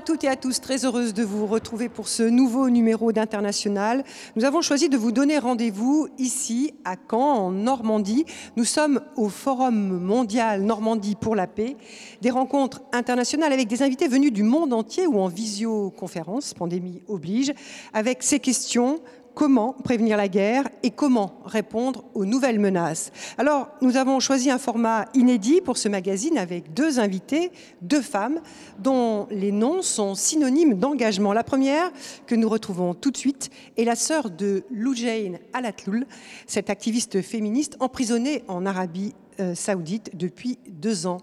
À toutes et à tous, très heureuse de vous retrouver pour ce nouveau numéro d'International. Nous avons choisi de vous donner rendez-vous ici à Caen, en Normandie. Nous sommes au Forum mondial Normandie pour la paix, des rencontres internationales avec des invités venus du monde entier ou en visioconférence, pandémie oblige, avec ces questions comment prévenir la guerre et comment répondre aux nouvelles menaces. Alors, nous avons choisi un format inédit pour ce magazine avec deux invités, deux femmes, dont les noms sont synonymes d'engagement. La première, que nous retrouvons tout de suite, est la sœur de Loujain Alatloul, cette activiste féministe emprisonnée en Arabie euh, saoudite depuis deux ans.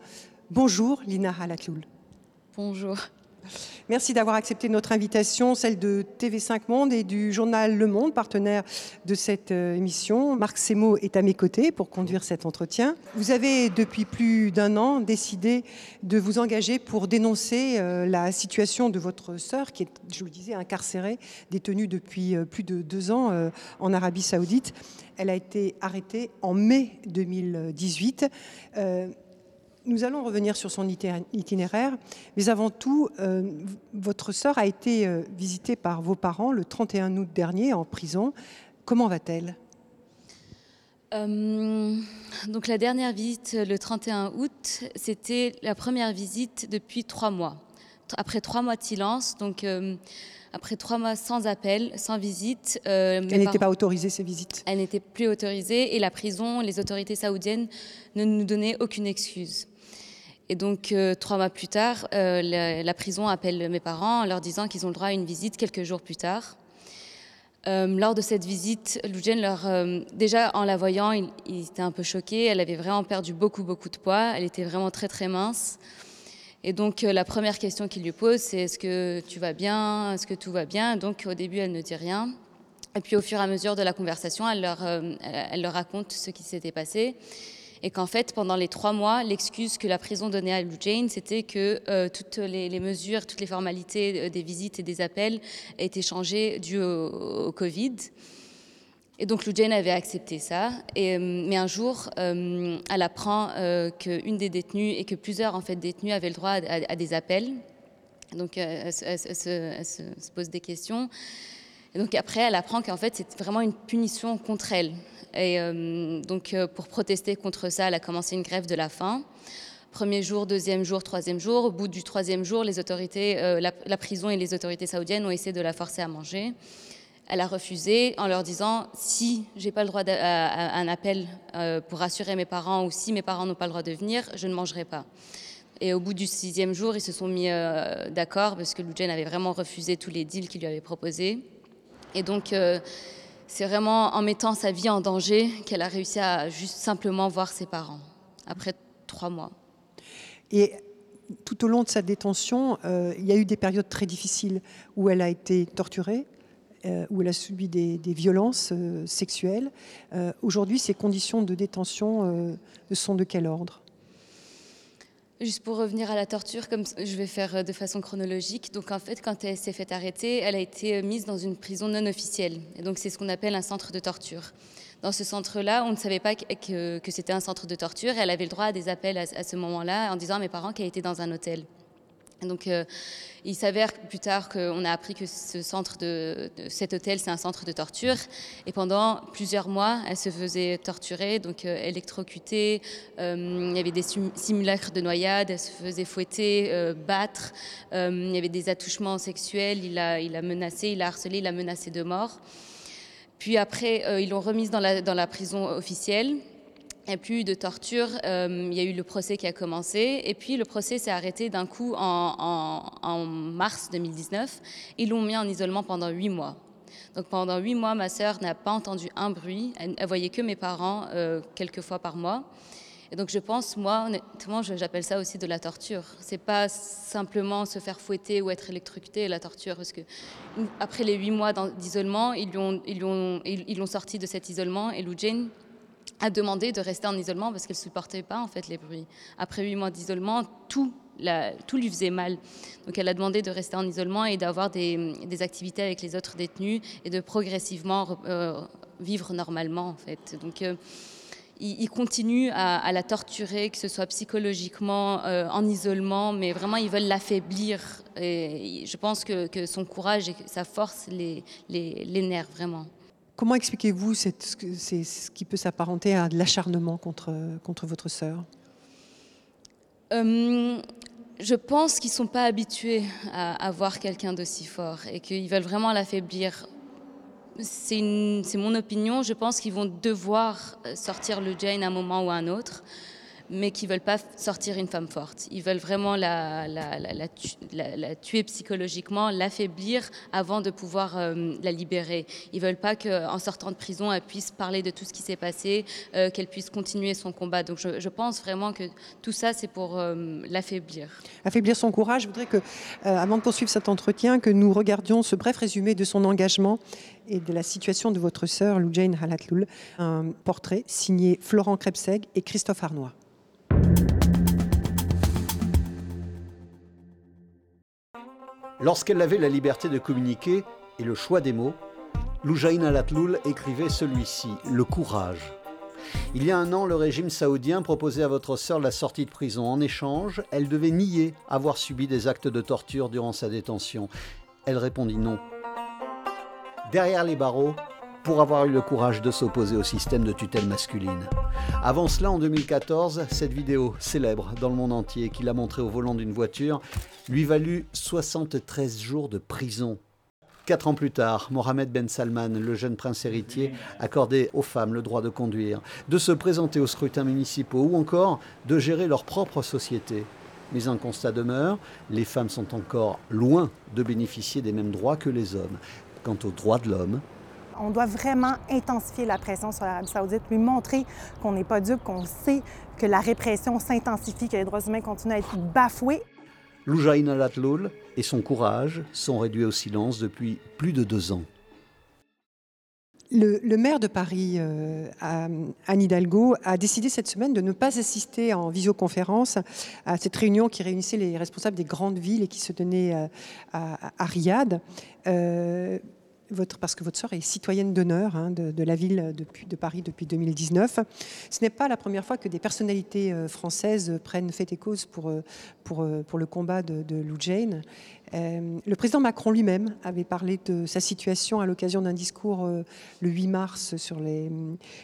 Bonjour, Lina Alatloul. Bonjour. Merci d'avoir accepté notre invitation, celle de TV5 Monde et du journal Le Monde, partenaire de cette euh, émission. Marc Semo est à mes côtés pour conduire cet entretien. Vous avez depuis plus d'un an décidé de vous engager pour dénoncer euh, la situation de votre sœur qui est, je vous le disais, incarcérée, détenue depuis euh, plus de deux ans en Arabie saoudite. Elle a été arrêtée en mai 2018. Nous allons revenir sur son itinéraire, mais avant tout, euh, votre sœur a été euh, visitée par vos parents le 31 août dernier en prison. Comment va-t-elle? Euh, donc la dernière visite le 31 août, c'était la première visite depuis trois mois. Après trois mois de silence, donc après trois mois sans appel, sans visite. Elle n'était pas autorisée ces visites? Elle n'était plus autorisée et la prison, les autorités saoudiennes ne nous donnaient aucune excuse. Et donc, euh, trois mois plus tard, euh, la, prison appelle mes parents en leur disant qu'ils ont le droit à une visite quelques jours plus tard. Euh, lors de cette visite, Loujen leur, déjà en la voyant, il, était un peu choqué. Elle avait vraiment perdu beaucoup, beaucoup de poids. Elle était vraiment très, très mince. Et donc, la première question qu'il lui pose, c'est est-ce que tu vas bien? Est-ce que tout va bien? Donc, au début, elle ne dit rien. Et puis, au fur et à mesure de la conversation, elle leur, elle leur raconte ce qui s'était passé et qu'en fait, pendant les trois mois, l'excuse que la prison donnait à Lou Jane, c'était que euh, toutes les, mesures, toutes les formalités euh, des visites et des appels étaient changées dû au, Covid. Et donc Lou Jane avait accepté ça. Euh, mais un jour, elle apprend qu'une des détenues et que plusieurs en fait, détenus avaient le droit à, des appels. Donc elle, se, pose des questions. Et donc après, elle apprend qu'en fait, c'est vraiment une punition contre elle. Et euh, donc, euh, pour protester contre ça, elle a commencé une grève de la faim. Premier jour, deuxième jour, troisième jour. Au bout du troisième jour, les autorités, euh, la, prison et les autorités saoudiennes ont essayé de la forcer à manger. Elle a refusé en leur disant si j'ai pas le droit à, un appel pour rassurer mes parents ou si mes parents n'ont pas le droit de venir, je ne mangerai pas. Et au bout du sixième jour, ils se sont mis d'accord parce que Lujen avait vraiment refusé tous les deals qu'il lui avait proposés. Et donc, c'est vraiment en mettant sa vie en danger qu'elle a réussi à juste simplement voir ses parents, après trois mois. Et tout au long de sa détention, euh, il y a eu des périodes très difficiles où elle a été torturée, euh, où elle a subi des, violences euh, sexuelles. Aujourd'hui, ces conditions de détention sont de quel ordre? Juste pour revenir à la torture, comme je vais faire euh, de façon chronologique. Donc en fait, quand elle s'est fait arrêter, elle a été euh, mise dans une prison non officielle. Donc c'est ce qu'on appelle un centre de torture. Dans ce centre-là, on ne savait pas que, que, c'était un centre de torture. elle avait le droit à des appels à, à ce moment-là en disant à mes parents qu'elle était dans un hôtel. Donc, euh, il s'avère plus tard qu'on a appris que ce centre de, cet hôtel, c'est un centre de torture. Et pendant plusieurs mois, elle se faisait torturer, donc euh, électrocutée. Euh, il y avait des simulacres de noyade. Elle se faisait fouetter, battre. il y avait des attouchements sexuels. Il a, il a menacé, il a harcelé, il a menacé de mort. Puis après, ils l'ont remise dans la, dans la prison officielle. Il n'y a plus eu de torture. Euh, il y a eu le procès qui a commencé. Et puis le procès s'est arrêté d'un coup en, mars 2019. Ils l'ont mis en isolement pendant huit mois. Donc pendant huit mois, ma sœur n'a pas entendu un bruit. Elle, ne voyait que mes parents euh, quelques fois par mois. Et donc je pense, moi, honnêtement, j'appelle ça aussi de la torture. C'est pas simplement se faire fouetter ou être électrocuté, la torture, parce que après les huit mois d'isolement, ils l'ont sorti de cet isolement et Lou Jane a demandé de rester en isolement parce qu'elle supportait pas en fait les bruits. Après huit mois d'isolement, tout, tout lui faisait mal. Donc elle a demandé de rester en isolement et d'avoir des, activités avec les autres détenus et de progressivement euh, vivre normalement en fait. Donc euh, ils, continuent à, la torturer, que ce soit psychologiquement, euh, en isolement, mais vraiment ils veulent l'affaiblir. Et je pense que, son courage et sa force les, les, vraiment. Comment expliquez-vous ce qui peut s'apparenter à de l'acharnement contre, contre votre sœur? Euh, je pense qu'ils ne sont pas habitués à, à voir quelqu'un d'aussi fort et qu'ils veulent vraiment l'affaiblir. C'est mon opinion, je pense qu'ils vont devoir euh, sortir le Jane à un moment ou à un autre, mais qu'ils ne veulent pas sortir une femme forte. Ils veulent vraiment la, tuer psychologiquement, l'affaiblir avant de pouvoir euh, la libérer. Ils ne veulent pas qu'en sortant de prison, elle puisse parler de tout ce qui s'est passé, euh, qu'elle puisse continuer son combat. Donc je, pense vraiment que tout ça, c'est pour l'affaiblir. Affaiblir son courage. Je voudrais que, avant de poursuivre cet entretien, que nous regardions ce bref résumé de son engagement et de la situation de votre sœur, Lou Jane Halatloul, un portrait signé Florent Krebseg et Christophe Arnois. Lorsqu'elle avait la liberté de communiquer et le choix des mots, Loujaïn Alatloul écrivait celui-ci, Le courage. Il y a un an, le régime saoudien proposait à votre sœur la sortie de prison. En échange, elle devait nier avoir subi des actes de torture durant sa détention. Elle répondit non derrière les barreaux pour avoir eu le courage de s'opposer au système de tutelle masculine. Avant cela, en 2014, cette vidéo célèbre dans le monde entier qu'il a montrée au volant d'une voiture lui valut 73 jours de prison. Quatre ans plus tard, Mohamed Ben Salman, le jeune prince héritier, accordait aux femmes le droit de conduire, de se présenter aux scrutins municipaux ou encore de gérer leur propre société. Mais un constat demeure, les femmes sont encore loin de bénéficier des mêmes droits que les hommes quant aux droits de l'homme. On doit vraiment intensifier la pression sur l'Arabie saoudite, lui montrer qu'on n'est pas dupe, qu'on sait que la répression s'intensifie, que les droits humains continuent à être bafoués. Loujaïna Latloul et son courage sont réduits au silence depuis plus de deux ans. Le, maire de Paris, euh, Anne Hidalgo, a décidé cette semaine de ne pas assister en visioconférence à cette réunion qui réunissait les responsables des grandes villes et qui se tenait euh, à, Riyad. Euh, parce que votre sœur est citoyenne d'honneur hein, de, la ville de Paris depuis 2019. Ce n'est pas la première fois que des personnalités euh, françaises prennent fait et cause pour, euh, euh, pour le combat de, Lou Jane. le président Macron lui-même avait parlé de sa situation à l'occasion d'un discours le 8 mars sur les,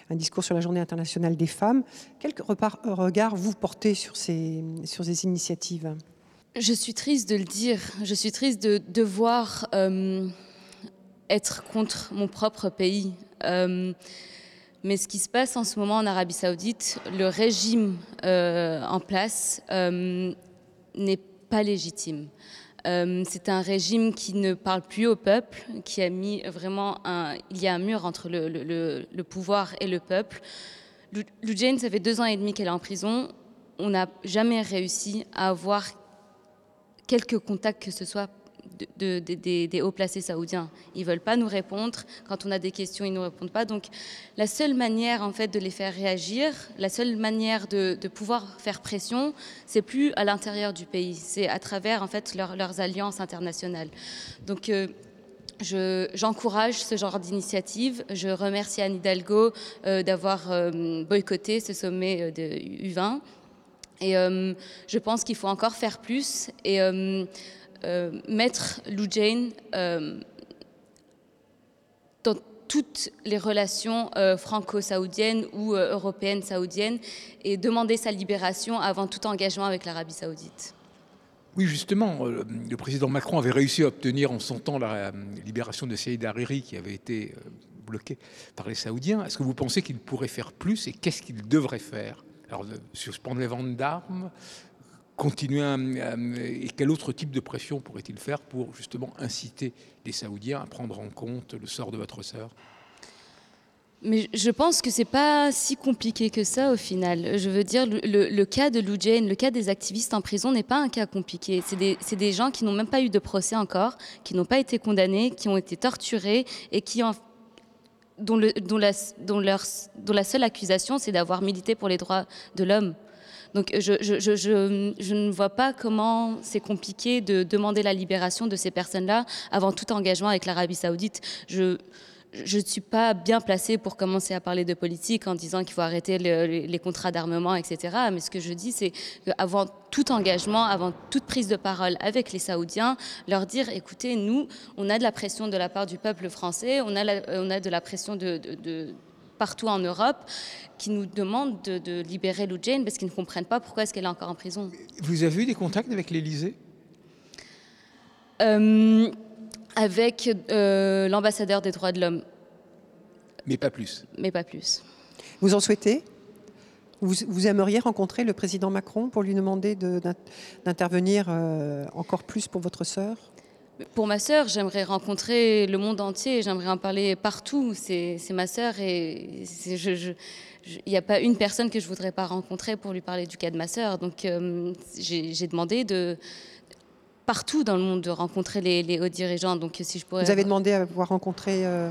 un discours sur la Journée internationale des femmes. Quel regard vous portez sur ces, sur ces initiatives? Je suis triste de le dire. Je suis triste de, de voir être contre mon propre pays. Euh, mais ce qui se passe en ce moment en Arabie Saoudite, le régime euh, en place euh, n'est pas légitime. c'est un régime qui ne parle plus au peuple, qui a mis vraiment un. Il y a un mur entre le, pouvoir et le peuple. Lou Jane, ça fait deux ans et demi qu'elle est en prison. On n'a jamais réussi à avoir quelques contacts que ce soit des hauts placés saoudiens. Ils veulent pas nous répondre. Quand on a des questions, ils nous répondent pas. Donc, la seule manière, en fait, de les faire réagir, la seule manière de, pouvoir faire pression, c'est plus à l'intérieur du pays, c'est à travers, en fait, leurs alliances internationales. Donc, euh, J'encourage ce genre d'initiative. Je remercie Anne Hidalgo euh, d'avoir euh, boycotté ce sommet de U20. Et je pense qu'il faut encore faire plus. Et mettre Lou Jane euh, dans toutes les relations euh, franco-saoudiennes ou européennes saoudiennes et demander sa libération avant tout engagement avec l'Arabie saoudite. Oui, justement, le président Macron avait réussi à obtenir en son temps la libération de Saïd Hariri qui avait été bloqué par les Saoudiens. Est-ce que vous pensez qu'il pourrait faire plus et qu'est-ce qu'il devrait faire? Alors, suspendre les ventes d'armes, continuer et quel autre type de pression pourrait-il faire pour justement inciter les Saoudiens à prendre en compte le sort de votre sœur? Mais je pense que c'est pas si compliqué que ça au final. Je veux dire, le, cas de Lou Jane, le cas des activistes en prison n'est pas un cas compliqué. C'est des, des, gens qui n'ont même pas eu de procès encore, qui n'ont pas été condamnés, qui ont été torturés et qui leur, dont la seule accusation, c'est d'avoir milité pour les droits de l'homme. Donc je, je, ne vois pas comment c'est compliqué de demander la libération de ces personnes-là avant tout engagement avec l'Arabie saoudite. Je, je ne suis pas bien placée pour commencer à parler de politique en disant qu'il faut arrêter les contrats d'armement, etc. Mais ce que je dis, c'est qu'avant tout engagement, avant toute prise de parole avec les Saoudiens, leur dire, écoutez, nous, on a de la pression de la part du peuple français, on a, on a de la pression de, partout en Europe qui nous demandent de, libérer Lou Jane parce qu'ils ne comprennent pas pourquoi est-ce qu'elle est encore en prison. Vous avez eu des contacts avec l'Élysée? Euh, avec euh, l'ambassadeur des droits de l'homme. Mais pas plus. Mais pas plus. Vous en souhaitez? Vous, aimeriez rencontrer le président Macron pour lui demander d'intervenir euh, encore plus pour votre sœur? Pour ma sœur, j'aimerais rencontrer le monde entier, j'aimerais en parler partout. C'est ma sœur et il n'y a pas une personne que je voudrais pas rencontrer pour lui parler du cas de ma sœur. Donc euh, j'ai demandé de, partout dans le monde de rencontrer les, hauts dirigeants. Donc, si je pourrais... Vous avez demandé à pouvoir rencontrer euh,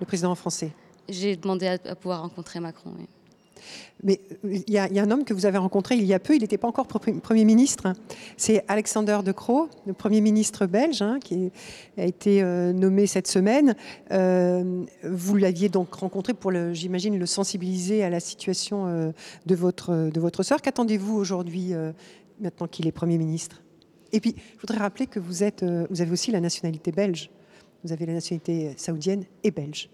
le président français J'ai demandé à, pouvoir rencontrer Macron, oui. Mais euh, il y, a, un homme que vous avez rencontré il y a peu, il n'était pas encore Premier ministre. C'est Alexander De Croo, le Premier ministre belge, hein, qui a été euh, nommé cette semaine. vous l'aviez donc rencontré pour, j'imagine, le sensibiliser à la situation de, votre, de votre sœur. Qu'attendez-vous aujourd'hui, maintenant qu'il est Premier ministre? Et puis, je voudrais rappeler que vous, êtes, euh, vous avez aussi la nationalité belge. Vous avez la nationalité saoudienne et belge.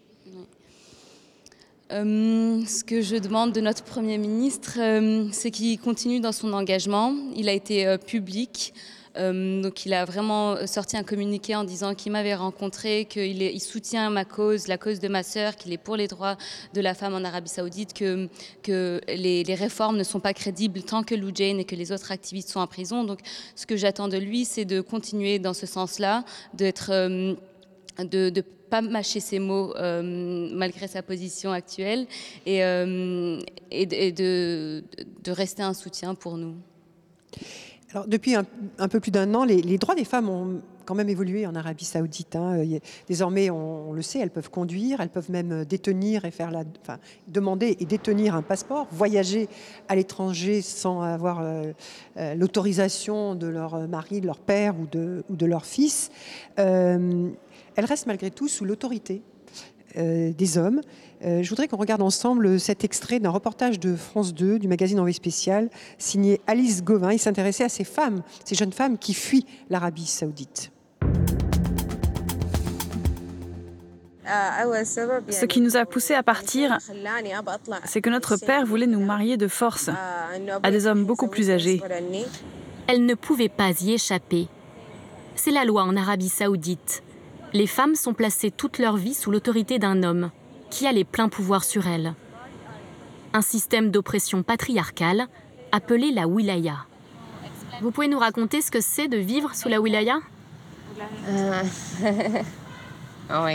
Euh, ce que je demande de notre Premier ministre, euh, c'est qu'il continue dans son engagement. Il a été public. Euh, donc il a vraiment sorti un communiqué en disant qu'il m'avait rencontré, qu'il il soutient ma cause, la cause de ma sœur, qu'il est pour les droits de la femme en Arabie Saoudite, que, les, réformes ne sont pas crédibles tant que Lou Jane et que les autres activistes sont en prison. Donc ce que j'attends de lui, c'est de continuer dans ce sens-là, d'être de pas mâcher ses mots euh, malgré sa position actuelle et, et, de, rester un soutien pour nous. Alors, depuis un, peu plus d'un an, les, droits des femmes ont quand même évolué en Arabie Saoudite. Hein. Désormais, on, le sait, elles peuvent conduire, elles peuvent même détenir et faire la, enfin, demander et détenir un passeport, voyager à l'étranger sans avoir euh, euh, l'autorisation de leur mari, de leur père ou de, leur fils. Euh, elles restent malgré tout sous l'autorité des hommes. Euh, je voudrais qu'on regarde ensemble cet extrait d'un reportage de France 2 du magazine Envoyé spécial signé Alice Gauvin. Il s'intéressait à ces femmes, ces jeunes femmes qui fuient l'Arabie saoudite. Ce qui nous a poussé à partir, c'est que notre père voulait nous marier de force à des hommes beaucoup plus âgés. Elle ne pouvait pas y échapper. C'est la loi en Arabie saoudite. Les femmes sont placées toute leur vie sous l'autorité d'un homme qui a les pleins pouvoirs sur elle. Un système d'oppression patriarcale appelé la wilaya. Vous pouvez nous raconter ce que c'est de vivre sous la wilaya? Euh, oh,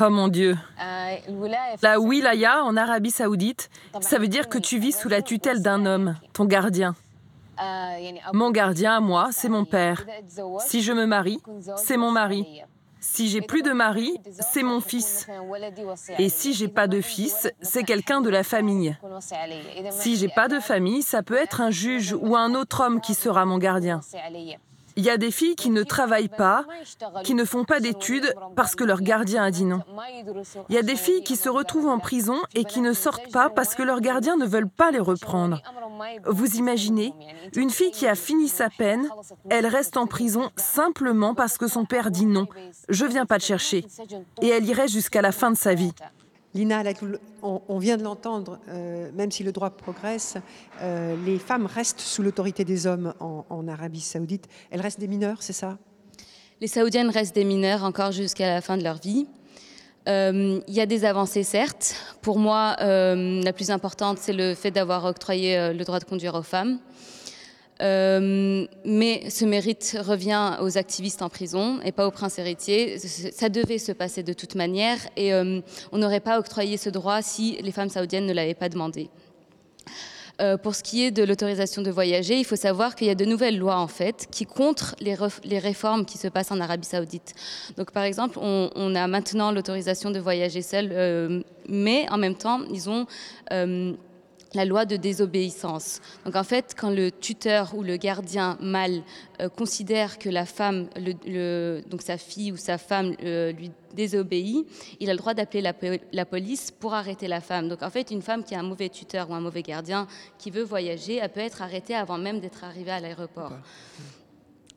oh mon Dieu. Euh, la wilaya en Arabie saoudite, ça veut dire que tu vis sous la tutelle d'un homme, ton gardien. Euh, mon gardien à moi, c'est mon père. Si je me marie, c'est mon mari. Si j'ai plus de mari, c'est mon fils. Et si j'ai pas de fils, c'est quelqu'un de la famille. Si j'ai pas de famille, ça peut être un juge ou un autre homme qui sera mon gardien. Il y a des filles qui ne travaillent pas, qui ne font pas d'études parce que leur gardien a dit non. Il y a des filles qui se retrouvent en prison et qui ne sortent pas parce que leurs gardiens ne veulent pas les reprendre. Vous imaginez, une fille qui a fini sa peine, elle reste en prison simplement parce que son père dit non, je viens pas te chercher. Et elle irait jusqu'à la fin de sa vie. Lina, on, vient de l'entendre, euh, même si le droit progresse, euh, les femmes restent sous l'autorité des hommes en, Arabie saoudite. Elles restent des mineurs, c'est ça? Les saoudiennes restent des mineurs encore jusqu'à la fin de leur vie. Euh, il y a des avancées, certes. Pour moi, la plus importante, c'est le fait d'avoir octroyé le droit de conduire aux femmes. Euh, mais ce mérite revient aux activistes en prison et pas aux princes héritiers. Ça devait se passer de toute manière et euh, on n'aurait pas octroyé ce droit si les femmes saoudiennes ne l'avaient pas demandé. Euh, pour ce qui est de l'autorisation de voyager, il faut savoir qu'il y a de nouvelles lois en fait qui contre les, les réformes qui se passent en Arabie Saoudite. Donc par exemple, on, on a maintenant l'autorisation de voyager seul, mais en même temps, ils ont la loi de désobéissance. Donc en fait, quand le tuteur ou le gardien mâle euh, considère que la femme, donc sa fille ou sa femme euh, lui désobéit, il a le droit d'appeler la, police pour arrêter la femme. Donc en fait, une femme qui a un mauvais tuteur ou un mauvais gardien qui veut voyager, elle peut être arrêtée avant même d'être arrivée à l'aéroport.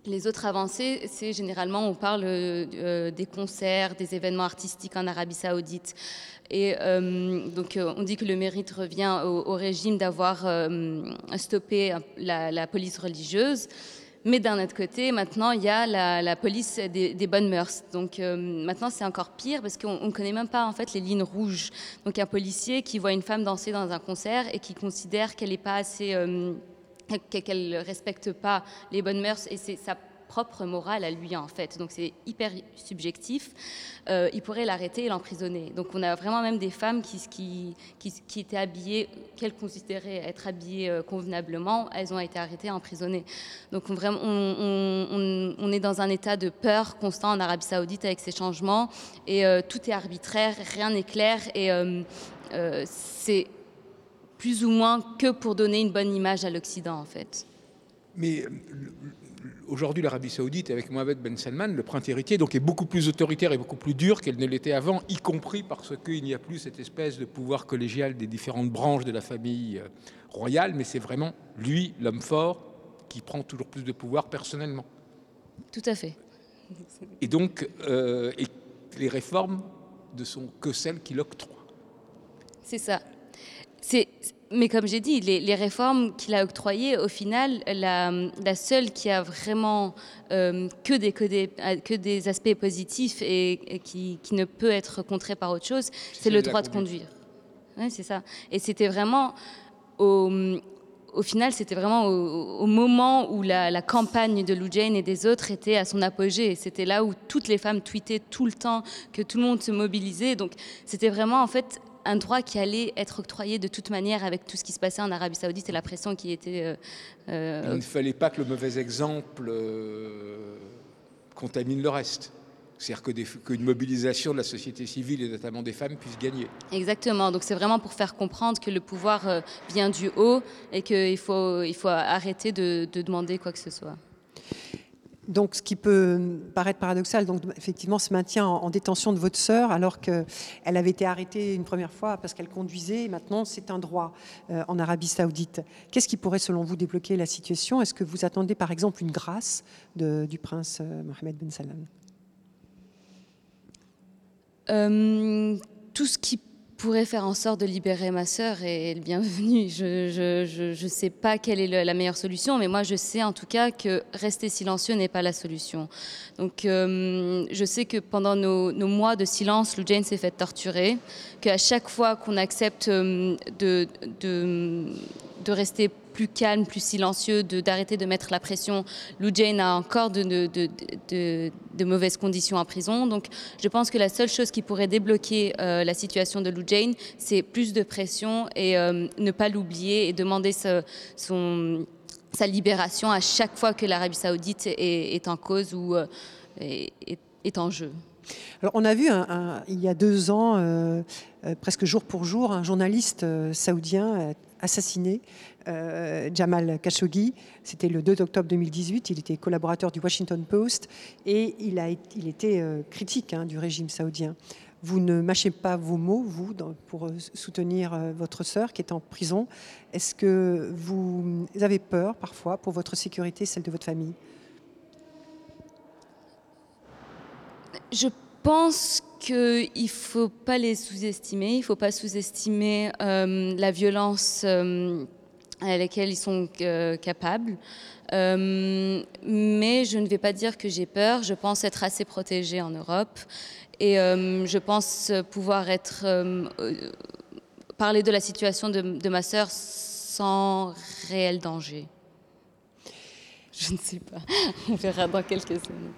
Les autres avancées, c'est généralement, on parle euh, des concerts, des événements artistiques en Arabie saoudite. Et euh, donc, euh, on dit que le mérite revient au, régime d'avoir stoppé la, police religieuse. Mais d'un autre côté, maintenant, il y a la, police des, bonnes mœurs. Donc maintenant, c'est encore pire parce qu'on ne connaît même pas en fait les lignes rouges. Donc un policier qui voit une femme danser dans un concert et qui considère qu'elle n'est pas assez qu'elle ne respecte pas les bonnes mœurs et c'est sa propre morale à lui en fait. Donc c'est hyper subjectif. Euh, il pourrait l'arrêter et l'emprisonner. Donc on a vraiment même des femmes qui, étaient habillées, qu'elles considéraient être habillées euh, convenablement, elles ont été arrêtées emprisonnées. Donc on, vraiment, on, est dans un état de peur constant en Arabie saoudite avec ces changements et euh, tout est arbitraire, rien n'est clair et c'est plus ou moins que pour donner une bonne image à l'Occident, en fait. Mais euh, aujourd'hui, l'Arabie Saoudite, avec Mohamed Ben Salman, le prince héritier, donc est beaucoup plus autoritaire et beaucoup plus dur qu'elle ne l'était avant, y compris parce qu'il n'y a plus cette espèce de pouvoir collégial des différentes branches de la famille euh, royale, mais c'est vraiment lui, l'homme fort, qui prend toujours plus de pouvoir personnellement. Tout à fait. Et donc, euh, et les réformes ne sont que celles qu'il octroie. C'est ça. Mais comme j'ai dit, les, réformes qu'il a octroyées, au final, la, seule qui a vraiment euh, que, des, que, des, aspects positifs et, qui, ne peut être contrée par autre chose, c'est le droit de conduire. Oui, c'est ça. Et c'était vraiment au, au final, c'était vraiment au, moment où la, la, campagne de Lou Jane et des autres était à son apogée. C'était là où toutes les femmes tweetaient tout le temps, que tout le monde se mobilisait. Donc, c'était vraiment, en fait, un droit qui allait être octroyé de toute manière avec tout ce qui se passait en Arabie Saoudite et la pression qui était. Euh, euh, Il ne fallait pas que le mauvais exemple euh, contamine le reste. C'est-à-dire qu'une mobilisation de la société civile et notamment des femmes puisse gagner. Exactement. Donc c'est vraiment pour faire comprendre que le pouvoir vient du haut et qu'il faut, il faut arrêter de demander quoi que ce soit. Donc, ce qui peut paraître paradoxal, donc effectivement, ce maintien en, détention de votre sœur, alors qu'elle avait été arrêtée une première fois parce qu'elle conduisait, et maintenant c'est un droit euh, en Arabie Saoudite. Qu'est-ce qui pourrait, selon vous, débloquer la situation? Est-ce que vous attendez, par exemple, une grâce du prince euh, Mohamed Ben Salman? Euh, Tout ce qui pourrait faire en sorte de libérer ma sœur est le bienvenu. Je ne sais pas quelle est la meilleure solution, mais moi je sais en tout cas que rester silencieux n'est pas la solution. Donc euh, je sais que pendant nos, mois de silence, Lou Jane s'est fait torturer, qu'à chaque fois qu'on accepte euh, de, de, de rester plus calme, plus silencieux, d'arrêter de, mettre la pression. Lou Jane a encore de, de, mauvaises conditions en prison. Donc je pense que la seule chose qui pourrait débloquer euh, la situation de Lou Jane, c'est plus de pression et euh, ne pas l'oublier et demander son, sa libération à chaque fois que l'Arabie saoudite est, en cause ou euh, est, en jeu. Alors, on a vu il y a deux ans, presque jour pour jour, un journaliste saoudien assassiné euh, Jamal Khashoggi. C'était le 2 octobre 2018. Il était collaborateur du Washington Post et il, était euh, critique hein, du régime saoudien. Vous ne mâchez pas vos mots, vous, pour euh, soutenir votre sœur qui est en prison. Est-ce que vous avez peur parfois pour votre sécurité, celle de votre famille? Je pense qu'il ne faut pas les sous-estimer, il ne faut pas sous-estimer la violence à laquelle ils sont euh, capables. Euh, mais je ne vais pas dire que j'ai peur. Je pense être assez protégée en Europe et euh, je pense pouvoir être parler de la situation de, ma sœur sans réel danger. Je ne sais pas. On verra dans quelques années.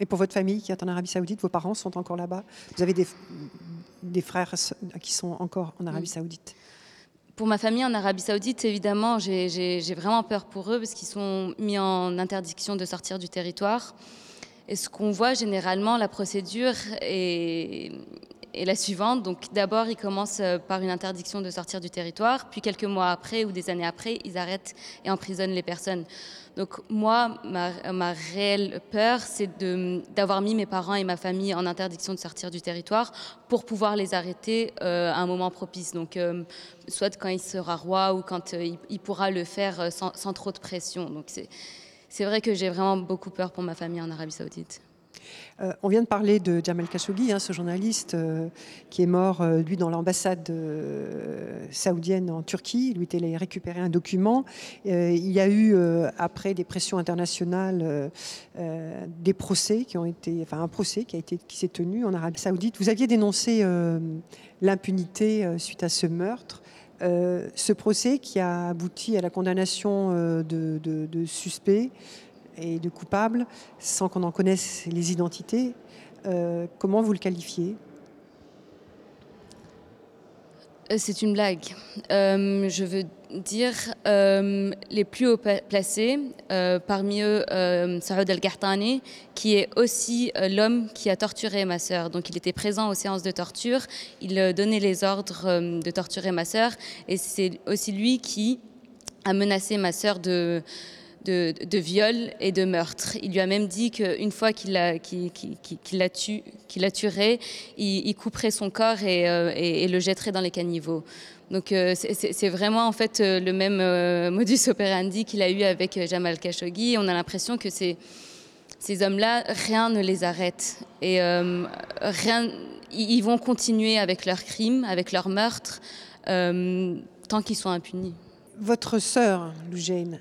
Et pour votre famille qui est en Arabie Saoudite, vos parents sont encore là-bas? Vous avez des, des frères qui sont encore en Arabie Saoudite? Pour ma famille en Arabie Saoudite, évidemment, j'ai vraiment peur pour eux parce qu'ils sont mis en interdiction de sortir du territoire. Et ce qu'on voit généralement, la procédure est, la suivante. Donc d'abord, ils commencent par une interdiction de sortir du territoire, puis quelques mois après ou des années après, ils arrêtent et emprisonnent les personnes. Donc moi, ma, réelle peur, c'est d'avoir mis mes parents et ma famille en interdiction de sortir du territoire pour pouvoir les arrêter à un moment propice. Donc soit quand il sera roi ou quand il, pourra le faire sans, sans trop de pression. Donc c'est vrai que j'ai vraiment beaucoup peur pour ma famille en Arabie saoudite. Euh, on vient de parler de Jamal Khashoggi, hein, ce journaliste euh, qui est mort, euh, lui, dans l'ambassade saoudienne en Turquie. Lui était allé récupérer un document. il y a eu, après des pressions internationales, des procès qui ont été, enfin un procès qui qui s'est tenu en Arabie Saoudite. Vous aviez dénoncé l'impunité suite à ce meurtre. ce procès qui a abouti à la condamnation de suspects et de coupables sans qu'on en connaisse les identités. Euh, comment vous le qualifiez? Euh, c'est une blague. Euh, je veux dire les plus haut placés, parmi eux Saoud El-Ghahtani, qui est aussi l'homme qui a torturé ma sœur. Donc il était présent aux séances de torture, il donnait les ordres de torturer ma sœur, et c'est aussi lui qui a menacé ma sœur de de, viol et de meurtre. Il lui a même dit qu'une fois qu'il la, qu tuerait, il, couperait son corps euh, et, le jetterait dans les caniveaux. Donc euh, c'est vraiment en fait euh, le même modus operandi qu'il a eu avec Jamal Khashoggi. On a l'impression que ces, ces hommes-là, rien ne les arrête. Et rien, ils vont continuer avec leurs crimes, avec leurs meurtres, tant qu'ils sont impunis. Votre sœur, Loujaine,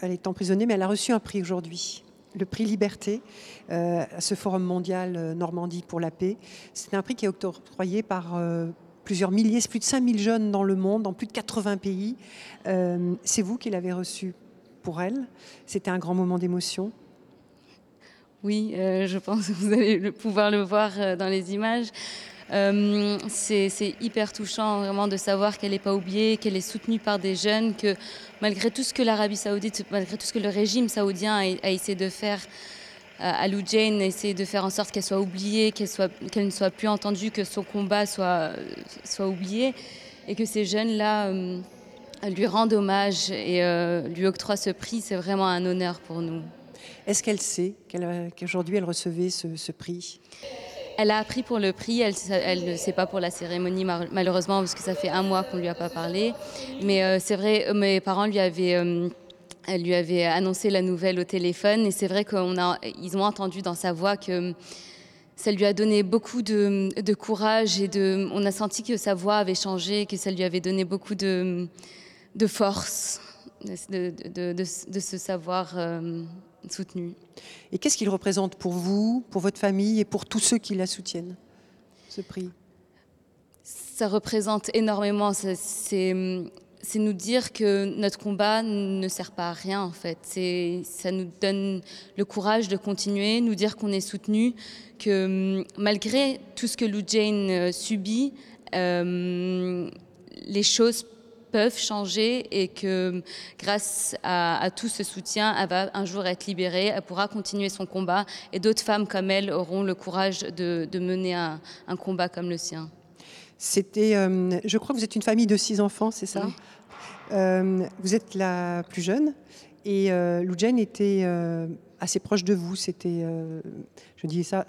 elle est emprisonnée, mais elle a reçu un prix aujourd'hui le prix Liberté euh, à ce Forum mondial euh, Normandie pour la paix. C'est un prix qui est octroyé par euh, plusieurs milliers, plus de 5000 jeunes dans le monde, dans plus de 80 pays. c'est vous qui l'avez reçu pour elle. C'était un grand moment d'émotion. Oui, je pense que vous allez pouvoir le voir dans les images. Euh, c'est hyper touchant vraiment de savoir qu'elle n'est pas oubliée, qu'elle est soutenue par des jeunes, que malgré tout ce que l'Arabie saoudite, malgré tout ce que le régime saoudien a, essayé de faire à Lou Jane, essayer de faire en sorte qu'elle soit oubliée, qu'elle ne soit plus entendue, que son combat soit, soit oublié, et que ces jeunes-là euh, lui rendent hommage et euh, lui octroient ce prix, c'est vraiment un honneur pour nous. Est-ce qu'elle sait qu'aujourd'hui elle recevait ce, ce prix? Elle a appris pour le prix, elle ne sait pas pour la cérémonie malheureusement parce que ça fait un mois qu'on ne lui a pas parlé. Mais euh, c'est vrai, euh, mes parents lui avaient, euh, lui avaient annoncé la nouvelle au téléphone et c'est vrai qu'ils ont entendu dans sa voix que ça lui a donné beaucoup de, courage et de, on a senti que sa voix avait changé, que ça lui avait donné beaucoup de, force de, de, se savoir soutenu. Et qu'est-ce qu'il représente pour vous, pour votre famille et pour tous ceux qui la soutiennent, ce prix? Ça représente énormément. C'est nous dire que notre combat ne sert pas à rien, en fait. Ça nous donne le courage de continuer, nous dire qu'on est soutenu, que malgré tout ce que Lou Jane euh, subit, euh, les choses peuvent changer et que grâce à, tout ce soutien, elle va un jour être libérée, elle pourra continuer son combat et d'autres femmes comme elle auront le courage de, mener un, combat comme le sien. C'était, euh, je crois que vous êtes une famille de six enfants, c'est ça euh, Vous êtes la plus jeune et euh, était euh, assez proche de vous. C'était, je dis ça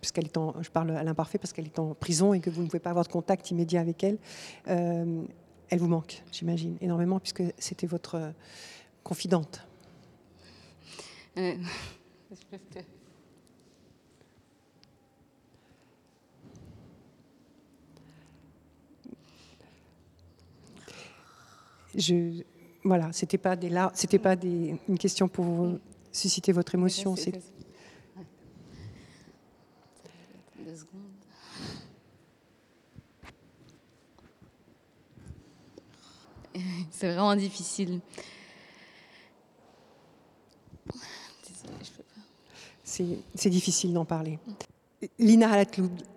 parce qu'elle est en, je parle à l'imparfait parce qu'elle est en prison et que vous ne pouvez pas avoir de contact immédiat avec elle elle vous manque, j'imagine, énormément, puisque c'était votre confidente. Euh, je, voilà, c'était pas des c'était pas des, une question pour susciter votre émotion. C'est c'est vraiment difficile. C'est difficile d'en parler. Lina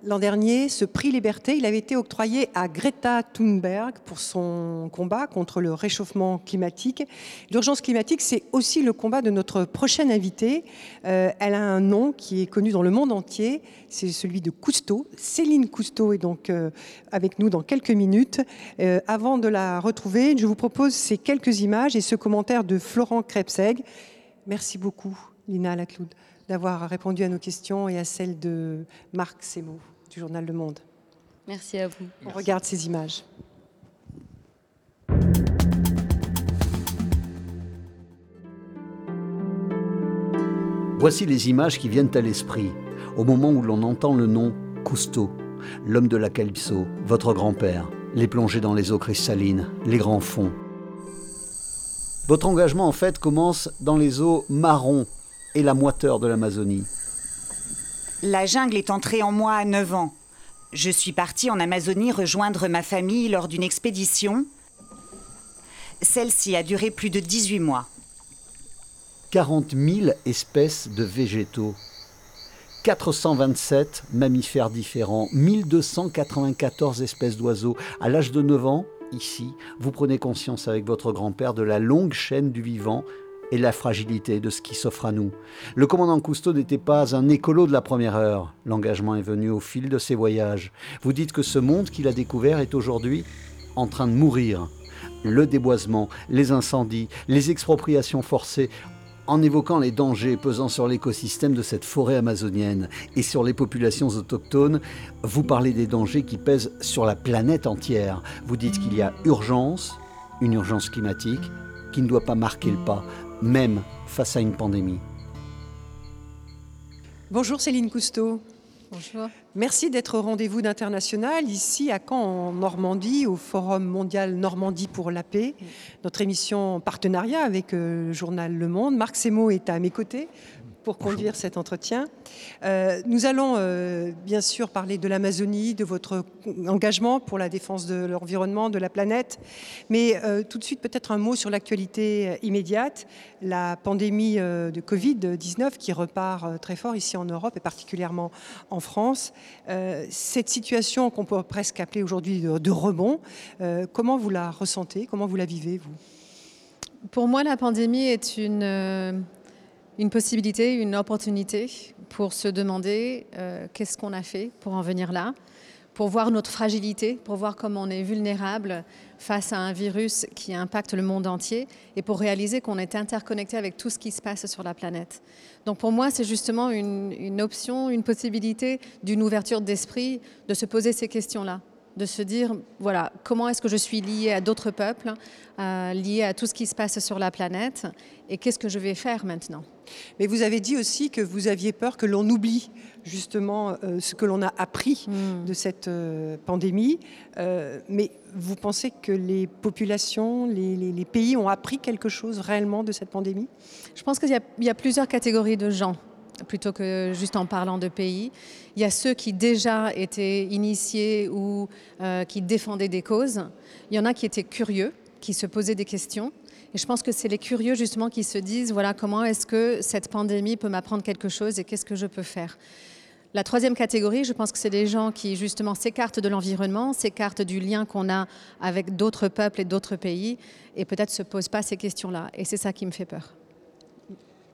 l'an dernier, ce prix Liberté, il avait été octroyé à Greta Thunberg pour son combat contre le réchauffement climatique. L'urgence climatique, c'est aussi le combat de notre prochaine invitée. Euh, elle a un nom qui est connu dans le monde entier, c'est celui de Cousteau. Céline Cousteau est donc euh, avec nous dans quelques minutes. Euh, avant de la retrouver, je vous propose ces quelques images et ce commentaire de Florent Krebseg. Merci beaucoup, Lina Lacloude d'avoir répondu à nos questions et à celles de Marc Semo du journal Le Monde. Merci à vous. On regarde ces images. Voici les images qui viennent à l'esprit au moment où l'on entend le nom Cousteau, l'homme de la Calypso, votre grand-père, les plongées dans les eaux cristallines, les grands fonds. Votre engagement en fait commence dans les eaux marron et la moiteur de l'Amazonie. La jungle est entrée en moi à 9 ans. Je suis partie en Amazonie rejoindre ma famille lors d'une expédition. Celle-ci a duré plus de 18 mois. 40 000 espèces de végétaux, 427 mammifères différents, 1294 espèces d'oiseaux. À l'âge de 9 ans, ici, vous prenez conscience avec votre grand-père de la longue chaîne du vivant et la fragilité de ce qui s'offre à nous. Le commandant Cousteau n'était pas un écolo de la première heure. L'engagement est venu au fil de ses voyages. Vous dites que ce monde qu'il a découvert est aujourd'hui en train de mourir. Le déboisement, les incendies, les expropriations forcées, en évoquant les dangers pesant sur l'écosystème de cette forêt amazonienne et sur les populations autochtones, vous parlez des dangers qui pèsent sur la planète entière. Vous dites qu'il y a urgence, une urgence climatique, qui ne doit pas marquer le pas, même face à une pandémie. Bonjour Céline Cousteau. Bonjour. Merci d'être au rendez-vous d'International, ici à Caen, en Normandie, au Forum mondial Normandie pour la paix. Notre émission en partenariat avec euh, le journal Le Monde. Marc Semo est à mes côtés pour conduire cet entretien. Euh, nous allons euh, bien sûr parler de l'Amazonie, de votre engagement pour la défense de l'environnement, de la planète, mais euh, tout de suite peut-être un mot sur l'actualité immédiate, la pandémie de Covid-19 qui repart très fort ici en Europe et particulièrement en France. cette situation qu'on peut presque appeler aujourd'hui de, de rebond, comment vous la ressentez, comment vous la vivez, vous? Pour moi, la pandémie est une, une possibilité, une opportunité pour se demander euh, qu'est-ce qu'on a fait pour en venir là, pour voir notre fragilité, pour voir comment on est vulnérable face à un virus qui impacte le monde entier et pour réaliser qu'on est interconnecté avec tout ce qui se passe sur la planète. Donc pour moi, c'est justement une, option, une possibilité d'une ouverture d'esprit de se poser ces questions-là de se dire, voilà, comment est-ce que je suis lié à d'autres peuples, euh, lié à tout ce qui se passe sur la planète, et qu'est-ce que je vais faire maintenant? Mais vous avez dit aussi que vous aviez peur que l'on oublie justement euh, ce que l'on a appris hmm. de cette euh, pandémie. mais vous pensez que les populations, les, pays ont appris quelque chose réellement de cette pandémie? Je pense qu'il y, a plusieurs catégories de gens plutôt que juste en parlant de pays. Il y a ceux qui déjà étaient initiés ou euh, qui défendaient des causes. Il y en a qui étaient curieux, qui se posaient des questions. Et je pense que c'est les curieux justement qui se disent, voilà, comment est-ce que cette pandémie peut m'apprendre quelque chose et qu'est-ce que je peux faire? La troisième catégorie, je pense que c'est des gens qui justement s'écartent de l'environnement, s'écartent du lien qu'on a avec d'autres peuples et d'autres pays, et peut-être se posent pas ces questions-là. Et c'est ça qui me fait peur.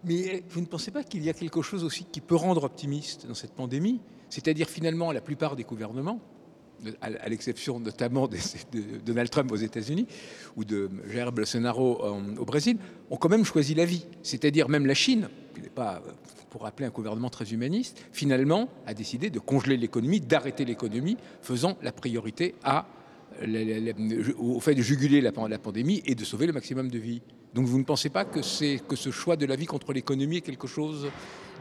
Mais vous ne pensez pas qu'il y a quelque chose aussi qui peut rendre optimiste dans cette pandémie? C'est-à-dire finalement la plupart des gouvernements, à l'exception notamment de, Donald Trump aux États-Unis ou de Jair Bolsonaro au Brésil, ont quand même choisi la vie. C'est-à-dire même la Chine, qui n'est pas, pour rappeler un gouvernement très humaniste, finalement a décidé de congeler l'économie, d'arrêter l'économie, faisant la priorité à, au fait de juguler la pandémie et de sauver le maximum de vies. Donc vous ne pensez pas que, que ce choix de la vie contre l'économie est quelque chose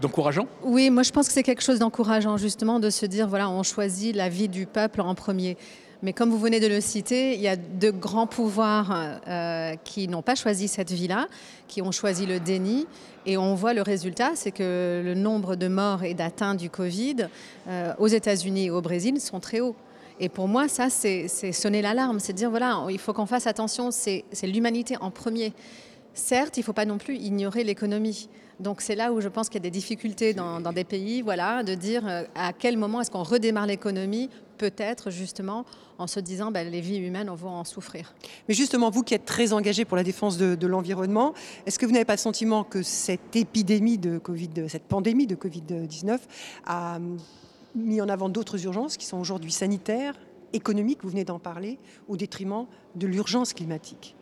d'encourageant? Oui, moi je pense que c'est quelque chose d'encourageant justement de se dire, voilà, on choisit la vie du peuple en premier. Mais comme vous venez de le citer, il y a de grands pouvoirs euh, qui n'ont pas choisi cette vie-là, qui ont choisi le déni. Et on voit le résultat, c'est que le nombre de morts et d'atteints du Covid euh, aux États-Unis et au Brésil sont très hauts. Et pour moi, ça, c'est sonner l'alarme, c'est dire, voilà, il faut qu'on fasse attention, c'est l'humanité en premier. Certes, il ne faut pas non plus ignorer l'économie. Donc c'est là où je pense qu'il y a des difficultés dans, des pays, voilà, de dire euh, à quel moment est-ce qu'on redémarre l'économie, peut-être justement en se disant ben, les vies humaines vont en souffrir. Mais justement, vous qui êtes très engagé pour la défense de, l'environnement, est-ce que vous n'avez pas le sentiment que cette épidémie de Covid, cette pandémie de Covid-19 a mis en avant d'autres urgences qui sont aujourd'hui sanitaires, économiques, vous venez d'en parler, au détriment de l'urgence climatique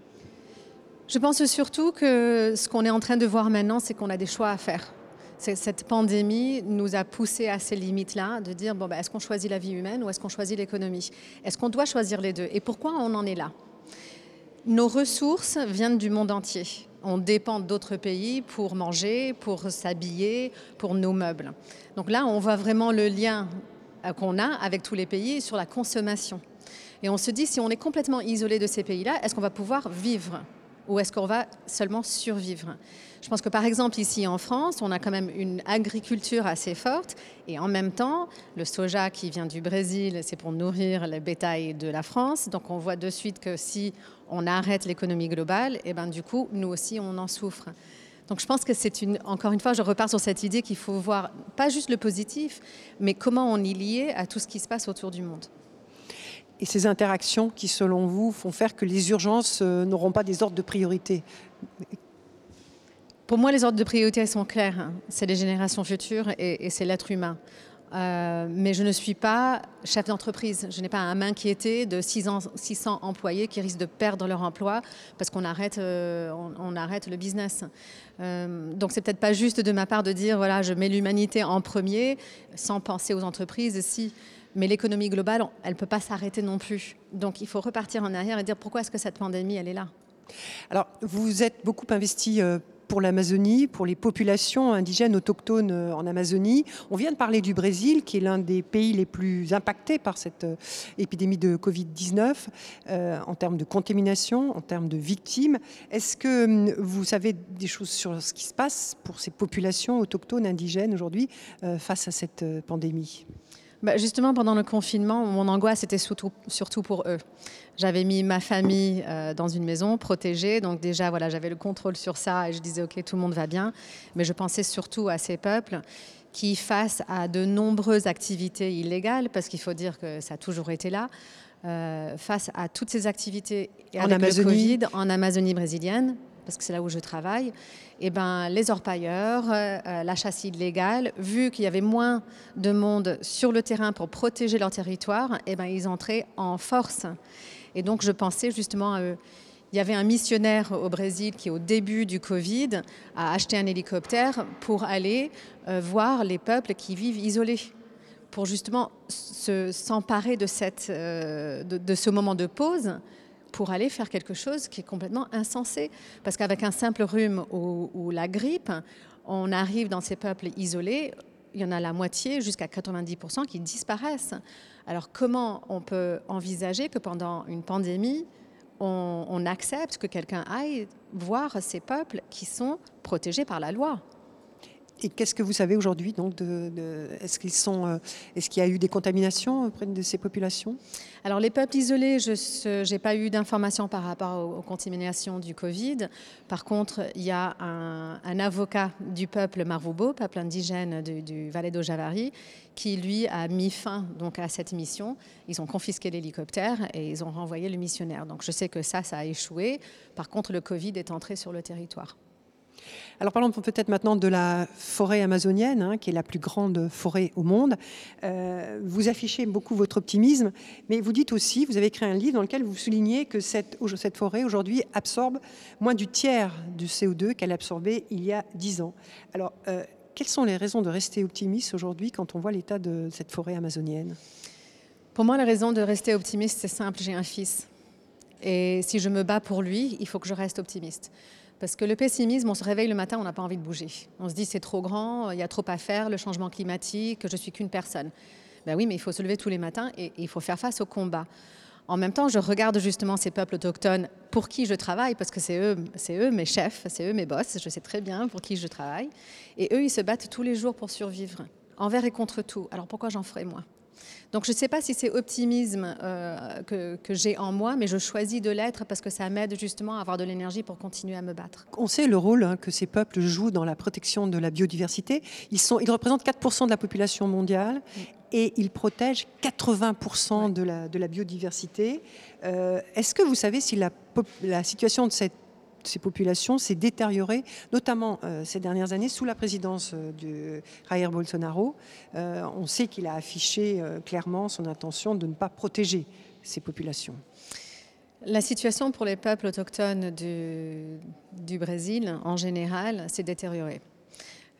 je pense surtout que ce qu'on est en train de voir maintenant, c'est qu'on a des choix à faire. Cette pandémie nous a poussé à ces limites-là, de dire bon, ben, est-ce qu'on choisit la vie humaine ou est-ce qu'on choisit l'économie? Est-ce qu'on doit choisir les deux? Et pourquoi on en est là? Nos ressources viennent du monde entier. On dépend d'autres pays pour manger, pour s'habiller, pour nos meubles. Donc là, on voit vraiment le lien euh, qu'on a avec tous les pays sur la consommation. Et on se dit, si on est complètement isolé de ces pays-là, est-ce qu'on va pouvoir vivre? Ou est-ce qu'on va seulement survivre? Je pense que par exemple ici en France, on a quand même une agriculture assez forte et en même temps, le soja qui vient du Brésil, c'est pour nourrir le bétail de la France. Donc on voit de suite que si on arrête l'économie globale, et eh ben du coup, nous aussi, on en souffre. Donc je pense que c'est une, encore une fois, je repars sur cette idée qu'il faut voir pas juste le positif, mais comment on est lié à tout ce qui se passe autour du monde et ces interactions qui, selon vous, font faire que les urgences euh, n'auront pas des ordres de priorité Pour moi, les ordres de priorité sont clairs. Hein. C'est les générations futures et, c'est l'être humain. Euh, mais je ne suis pas chef d'entreprise. Je n'ai pas à m'inquiéter de 600 employés qui risquent de perdre leur emploi parce qu'on arrête, euh, arrête le business. Euh, donc c'est peut-être pas juste de ma part de dire voilà je mets l'humanité en premier sans penser aux entreprises. Si mais l'économie globale, elle ne peut pas s'arrêter non plus. Donc il faut repartir en arrière et dire pourquoi est-ce que cette pandémie, elle est là? Alors, vous êtes beaucoup investi euh, pour l'Amazonie, pour les populations indigènes autochtones euh, en Amazonie. On vient de parler du Brésil, qui est l'un des pays les plus impactés par cette euh, épidémie de Covid-19 en termes de contamination, en termes de victimes. Est-ce que hum, vous savez des choses sur ce qui se passe pour ces populations autochtones indigènes aujourd'hui face à cette pandémie? Bah, justement, pendant le confinement, mon angoisse était surtout, surtout pour eux. J'avais mis ma famille euh, dans une maison protégée, donc déjà, voilà, j'avais le contrôle sur ça et je disais, OK, tout le monde va bien. Mais je pensais surtout à ces peuples qui, face à de nombreuses activités illégales, parce qu'il faut dire que ça a toujours été là, euh, face à toutes ces activités en Amazonie. en Amazonie brésilienne, parce que c'est là où je travaille, eh ben, les orpailleurs, euh, euh, la chasse illégale, vu qu'il y avait moins de monde sur le terrain pour protéger leur territoire, eh ben, ils entraient en force. Et donc je pensais justement à eux. Il y avait un missionnaire au Brésil qui, au début du Covid, a acheté un hélicoptère pour aller euh, voir les peuples qui vivent isolés, pour justement s'emparer de, de, de ce moment de pause pour aller faire quelque chose qui est complètement insensé. Parce qu'avec un simple rhume ou, la grippe, on arrive dans ces peuples isolés, il y en a la moitié, jusqu'à 90% qui disparaissent. Alors comment on peut envisager que pendant une pandémie, on accepte que quelqu'un aille voir ces peuples qui sont protégés par la loi? Et qu'est-ce que vous savez aujourd'hui donc est-ce qu'ils euh, est-ce qu'il y a eu des contaminations auprès de ces populations? Alors les peuples isolés, je n'ai pas eu d'informations par rapport aux, contaminations du Covid. Par contre, il y a un, avocat du peuple Marvubo, peuple indigène du, du Valais d'Ojavari, qui lui a mis fin donc à cette mission. Ils ont confisqué l'hélicoptère et ils ont renvoyé le missionnaire. Donc je sais que ça, ça a échoué. Par contre, le Covid est entré sur le territoire. Alors parlons peut-être maintenant de la forêt amazonienne, hein, qui est la plus grande forêt au monde. Euh, vous affichez beaucoup votre optimisme, mais vous dites aussi, vous avez écrit un livre dans lequel vous soulignez que cette, forêt aujourd'hui absorbe moins du tiers du CO2 qu'elle absorbait il y a dix ans. Alors, euh, quelles sont les raisons de rester optimiste aujourd'hui quand on voit l'état de cette forêt amazonienne? Pour moi, la raison de rester optimiste, c'est simple, j'ai un fils. Et si je me bats pour lui, il faut que je reste optimiste. Parce que le pessimisme, on se réveille le matin, on n'a pas envie de bouger. On se dit c'est trop grand, il y a trop à faire, le changement climatique, je suis qu'une personne. Ben oui, mais il faut se lever tous les matins et, il faut faire face au combat. En même temps, je regarde justement ces peuples autochtones pour qui je travaille, parce que c'est eux, c'est eux mes chefs, c'est eux mes boss, je sais très bien pour qui je travaille. Et eux, ils se battent tous les jours pour survivre, envers et contre tout. Alors pourquoi j'en ferais moi? Donc je ne sais pas si c'est optimisme euh, que, j'ai en moi, mais je choisis de l'être parce que ça m'aide justement à avoir de l'énergie pour continuer à me battre. On sait le rôle hein, que ces peuples jouent dans la protection de la biodiversité. Ils, sont, ils représentent 4% de la population mondiale et ils protègent 80% de, la, de la biodiversité. Euh, est-ce que vous savez si la, la situation de cette ces populations s'est détériorée, notamment euh, ces dernières années sous la présidence euh, de Jair Bolsonaro. Euh, on sait qu'il a affiché clairement son intention de ne pas protéger ces populations. La situation pour les peuples autochtones du, du Brésil, en général, s'est détériorée.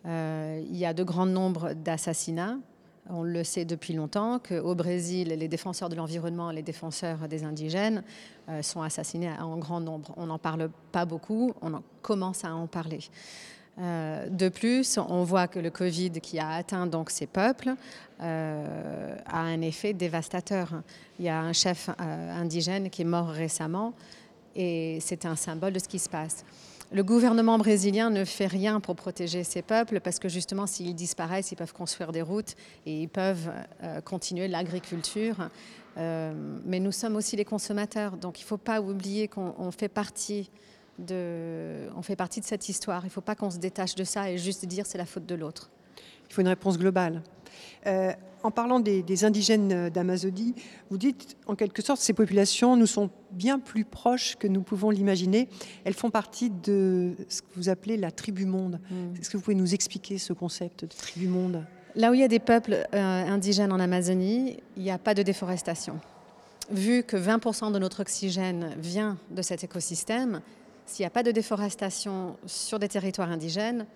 il y a de grands nombres d'assassinats, on le sait depuis longtemps qu'au Brésil, les défenseurs de l'environnement, les défenseurs des indigènes euh, sont assassinés en grand nombre. On n'en parle pas beaucoup, on commence à en parler. Euh, de plus, on voit que le Covid qui a atteint donc ces peuples euh, a un effet dévastateur. Il y a un chef indigène qui est mort récemment et c'est un symbole de ce qui se passe. Le gouvernement brésilien ne fait rien pour protéger ces peuples parce que justement, s'ils disparaissent, ils peuvent construire des routes et ils peuvent euh, continuer l'agriculture. Euh, mais nous sommes aussi les consommateurs, donc il ne faut pas oublier qu'on fait partie de, fait partie de cette histoire. Il ne faut pas qu'on se détache de ça et juste dire c'est la faute de l'autre. Il faut une réponse globale. Euh, en parlant des, indigènes d'Amazonie, vous dites en quelque sorte ces populations nous sont bien plus proches que nous pouvons l'imaginer. Elles font partie de ce que vous appelez la tribu monde. Hmm. Est-ce que vous pouvez nous expliquer ce concept de tribu monde? Là où il y a des peuples euh, indigènes en Amazonie, il n'y a pas de déforestation. Vu que 20% de notre oxygène vient de cet écosystème, s'il n'y a pas de déforestation sur des territoires indigènes,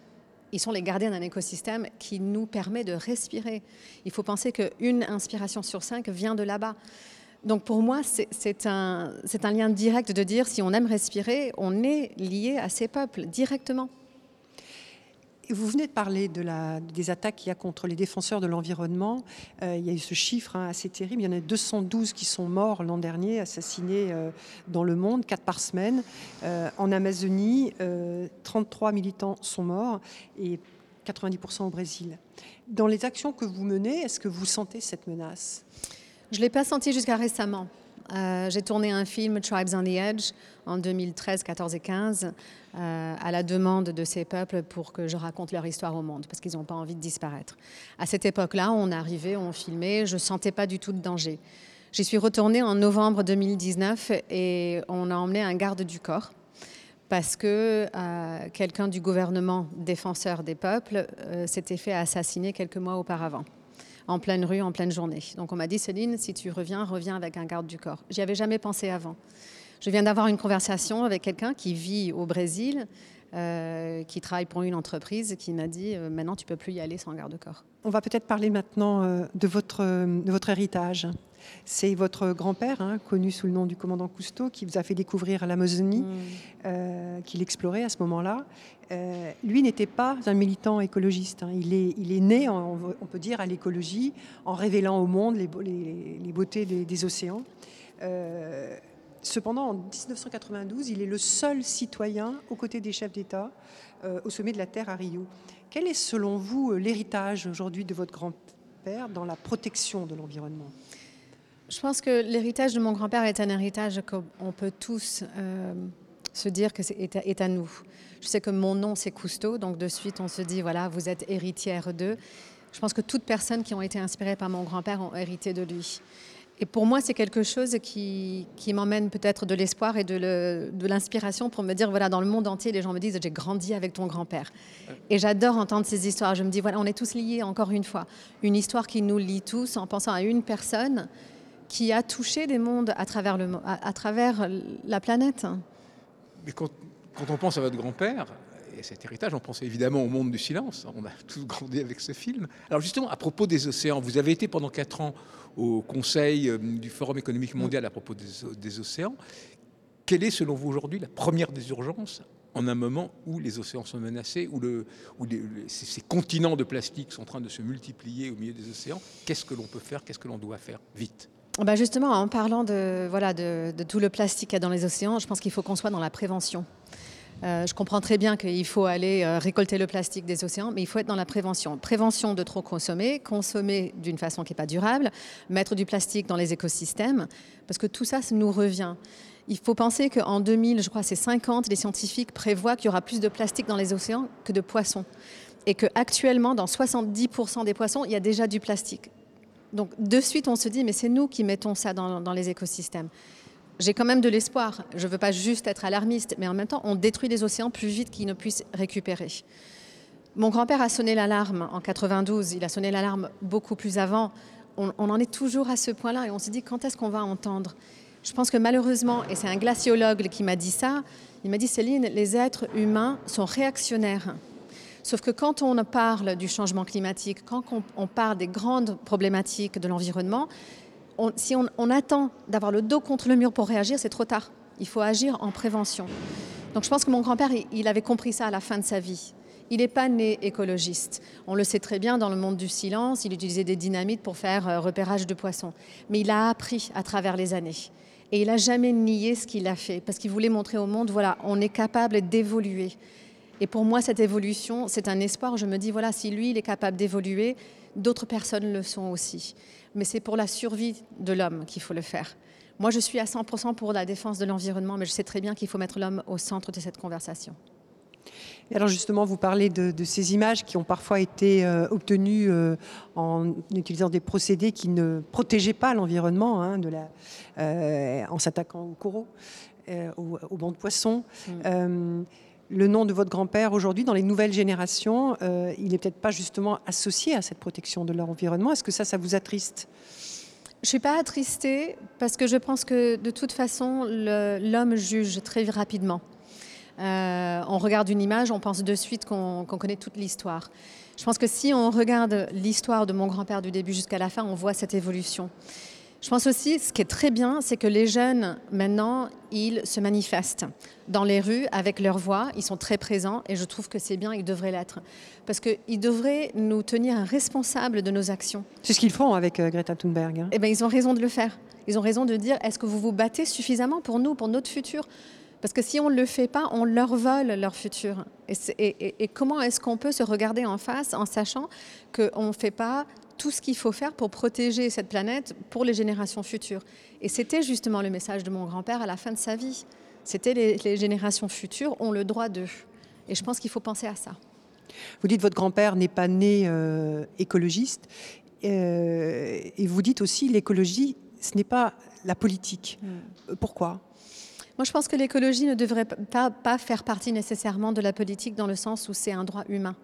ils sont les gardiens d'un écosystème qui nous permet de respirer. Il faut penser qu'une inspiration sur cinq vient de là-bas. Donc pour moi, c'est un, un lien direct de dire si on aime respirer, on est lié à ces peuples directement. Vous venez de parler des attaques qu'il y a contre les défenseurs de l'environnement. Euh, il y a eu ce chiffre hein, assez terrible. Il y en a 212 qui sont morts l'an dernier, assassinés euh, dans le monde, 4 par semaine. Euh, en Amazonie, 33 militants sont morts et 90% au Brésil. Dans les actions que vous menez, est-ce que vous sentez cette menace? Je ne l'ai pas senti jusqu'à récemment. Euh, j'ai tourné un film, Tribes on the Edge, en 2013, 14 et 15, euh, à la demande de ces peuples pour que je raconte leur histoire au monde, parce qu'ils n'ont pas envie de disparaître. À cette époque-là, on arrivait, on filmait, je ne sentais pas du tout de danger. J'y suis retournée en novembre 2019 et on a emmené un garde du corps parce que euh, quelqu'un du gouvernement défenseur des peuples s'était fait assassiner quelques mois auparavant en pleine rue, en pleine journée. Donc on m'a dit, Céline, si tu reviens, reviens avec un garde du corps. J'y avais jamais pensé avant. Je viens d'avoir une conversation avec quelqu'un qui vit au Brésil, euh, qui travaille pour une entreprise, qui m'a dit, euh, maintenant tu peux plus y aller sans garde-corps. On va peut-être parler maintenant euh, de, votre, de votre héritage. C'est votre grand-père, hein, connu sous le nom du commandant Cousteau, qui vous a fait découvrir l'Amazonie, mm. euh, qu'il explorait à ce moment-là. Euh, lui n'était pas un militant écologiste. Hein. Il, est, il, est, né, on, peut dire, à l'écologie, en révélant au monde les, les, beautés des, océans. Euh, cependant, en 1992, il est le seul citoyen aux côtés des chefs d'État au sommet de la Terre à Rio. Quel est, selon vous, l'héritage aujourd'hui de votre grand-père dans la protection de l'environnement? Je pense que l'héritage de mon grand-père est un héritage qu'on peut tous euh, se dire que est, est, à nous. Je sais que mon nom c'est Cousteau, donc de suite on se dit voilà, vous êtes héritière d'eux. Je pense que toutes personnes qui ont été inspirées par mon grand-père ont hérité de lui. Et pour moi, c'est quelque chose qui, qui m'emmène peut-être de l'espoir et de l'inspiration pour me dire, voilà, dans le monde entier, les gens me disent, j'ai grandi avec ton grand-père. Et j'adore entendre ces histoires. Je me dis, voilà, on est tous liés, encore une fois. Une histoire qui nous lie tous en pensant à une personne qui a touché des mondes à travers, la planète. Quand, on pense à votre grand-père et à cet héritage, on pense évidemment au monde du silence. On a tous grandi avec ce film. Alors justement, à propos des océans, vous avez été pendant quatre ans au Conseil euh, du Forum économique mondial à propos des, océans. Quelle est, selon vous, aujourd'hui la première des urgences en un moment où les océans sont menacés, où ces, ces, continents de plastique sont en train de se multiplier au milieu des océans? Qu'est-ce que l'on peut faire? Qu'est-ce que l'on doit faire? Vite. Bah, justement, en parlant de, de, tout le plastique qu'il y a dans les océans, je pense qu'il faut qu'on soit dans la prévention. Euh, je comprends très bien qu'il faut aller euh, récolter le plastique des océans, mais il faut être dans la prévention. Prévention de trop consommer, consommer d'une façon qui n'est pas durable, mettre du plastique dans les écosystèmes, parce que tout ça, ça nous revient. Il faut penser qu'en 2000, je crois c'est 50, les scientifiques prévoient qu'il y aura plus de plastique dans les océans que de poissons. Et qu'actuellement, dans 70% des poissons, il y a déjà du plastique. Donc de suite, on se dit, mais c'est nous qui mettons ça dans, les écosystèmes j'ai quand même de l'espoir. Je ne veux pas juste être alarmiste, mais en même temps, on détruit les océans plus vite qu'ils ne puissent récupérer. Mon grand-père a sonné l'alarme en 92, il a sonné l'alarme beaucoup plus avant. On, en est toujours à ce point-là et on se dit quand est-ce qu'on va entendre? Je pense que malheureusement, et c'est un glaciologue qui m'a dit ça, il m'a dit Céline, les êtres humains sont réactionnaires. Sauf que quand on parle du changement climatique, quand on parle des grandes problématiques de l'environnement, si on, attend d'avoir le dos contre le mur pour réagir, c'est trop tard. Il faut agir en prévention. Donc je pense que mon grand-père, il, avait compris ça à la fin de sa vie. Il n'est pas né écologiste. On le sait très bien dans le monde du silence, il utilisait des dynamites pour faire euh, repérage de poissons. Mais il a appris à travers les années. Et il n'a jamais nié ce qu'il a fait, parce qu'il voulait montrer au monde, voilà, on est capable d'évoluer. Et pour moi, cette évolution, c'est un espoir. Je me dis, voilà, si lui, il est capable d'évoluer, d'autres personnes le sont aussi mais c'est pour la survie de l'homme qu'il faut le faire. Moi, je suis à 100% pour la défense de l'environnement, mais je sais très bien qu'il faut mettre l'homme au centre de cette conversation. Et alors justement, vous parlez de, ces images qui ont parfois été euh, obtenues euh, en utilisant des procédés qui ne protégeaient pas l'environnement, hein, euh, en s'attaquant aux coraux, aux, aux, bancs de poissons. Mm le nom de votre grand-père aujourd'hui, dans les nouvelles générations, euh, il n'est peut-être pas justement associé à cette protection de leur environnement. Est-ce que ça, ça vous attriste? Je ne suis pas attristée parce que je pense que de toute façon, l'homme juge très rapidement. Euh, on regarde une image, on pense de suite qu'on connaît toute l'histoire. Je pense que si on regarde l'histoire de mon grand-père du début jusqu'à la fin, on voit cette évolution. Je pense aussi, ce qui est très bien, c'est que les jeunes, maintenant, ils se manifestent dans les rues avec leur voix. Ils sont très présents et je trouve que c'est bien, ils devraient l'être. Parce qu'ils devraient nous tenir responsables de nos actions. C'est ce qu'ils font avec euh, Greta Thunberg. Hein. Eh bien, ils ont raison de le faire. Ils ont raison de dire est-ce que vous vous battez suffisamment pour nous, pour notre futur? Parce que si on ne le fait pas, on leur vole leur futur. Et, et comment est-ce qu'on peut se regarder en face en sachant qu'on ne fait pas tout ce qu'il faut faire pour protéger cette planète pour les générations futures. Et c'était justement le message de mon grand-père à la fin de sa vie. C'était les, générations futures ont le droit d'eux. Et je pense qu'il faut penser à ça. Vous dites votre grand-père n'est pas né euh, écologiste. Euh, et vous dites aussi l'écologie, ce n'est pas la politique. Hmm. Pourquoi? Moi, je pense que l'écologie ne devrait pas, pas faire partie nécessairement de la politique dans le sens où c'est un droit humain.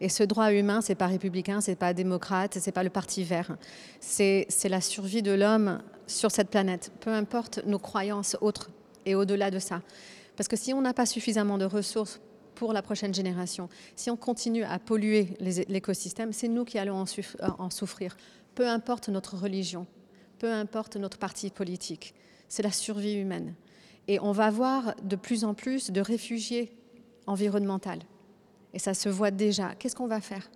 Et ce droit humain, c'est pas républicain, c'est pas démocrate, c'est pas le parti vert. C'est la survie de l'homme sur cette planète, peu importe nos croyances autres et au-delà de ça. Parce que si on n'a pas suffisamment de ressources pour la prochaine génération, si on continue à polluer l'écosystème, c'est nous qui allons en souffrir. Peu importe notre religion, peu importe notre parti politique, c'est la survie humaine. Et on va voir de plus en plus de réfugiés environnementaux et ça se voit déjà. Qu'est-ce qu'on va faire?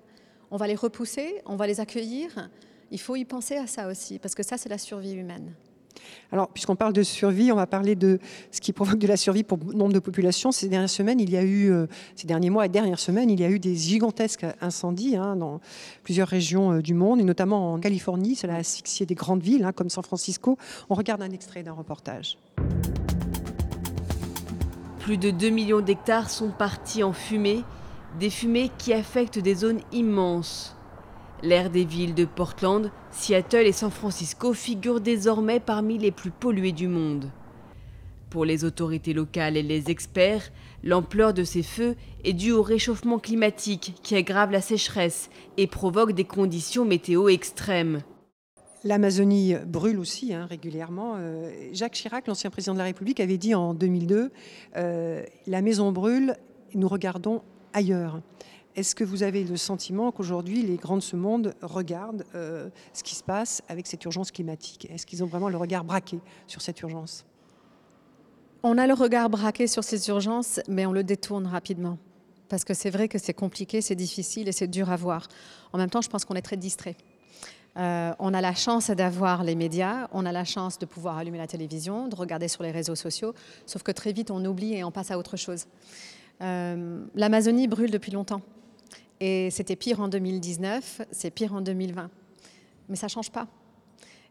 On va les repousser, on va les accueillir. Il faut y penser à ça aussi, parce que ça, c'est la survie humaine. Alors, puisqu'on parle de survie, on va parler de ce qui provoque de la survie pour nombre de populations. Ces dernières semaines, il y a eu, euh, ces derniers mois et dernières semaines, il y a eu des gigantesques incendies hein, dans plusieurs régions euh, du monde, et notamment en Californie. Cela a asphyxié des grandes villes, hein, comme San Francisco. On regarde un extrait d'un reportage. Plus de 2 millions d'hectares sont partis en fumée des fumées qui affectent des zones immenses. L'air des villes de Portland, Seattle et San Francisco figure désormais parmi les plus polluées du monde. Pour les autorités locales et les experts, l'ampleur de ces feux est due au réchauffement climatique qui aggrave la sécheresse et provoque des conditions météo extrêmes. L'Amazonie brûle aussi hein, régulièrement. Euh, Jacques Chirac, l'ancien président de la République, avait dit en 2002 euh, La maison brûle, nous regardons ailleurs. Est-ce que vous avez le sentiment qu'aujourd'hui, les grands de ce monde regardent euh, ce qui se passe avec cette urgence climatique? Est-ce qu'ils ont vraiment le regard braqué sur cette urgence? On a le regard braqué sur ces urgences, mais on le détourne rapidement. Parce que c'est vrai que c'est compliqué, c'est difficile et c'est dur à voir. En même temps, je pense qu'on est très distrait. Euh, on a la chance d'avoir les médias, on a la chance de pouvoir allumer la télévision, de regarder sur les réseaux sociaux, sauf que très vite on oublie et on passe à autre chose. Euh, L'Amazonie brûle depuis longtemps. Et c'était pire en 2019, c'est pire en 2020. Mais ça ne change pas.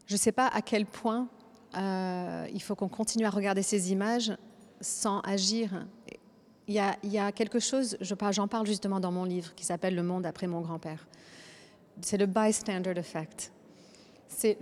Je ne sais pas à quel point euh, il faut qu'on continue à regarder ces images sans agir. Il y a, il y a quelque chose, j'en parle justement dans mon livre, qui s'appelle Le monde après mon grand-père. C'est le bystander effect.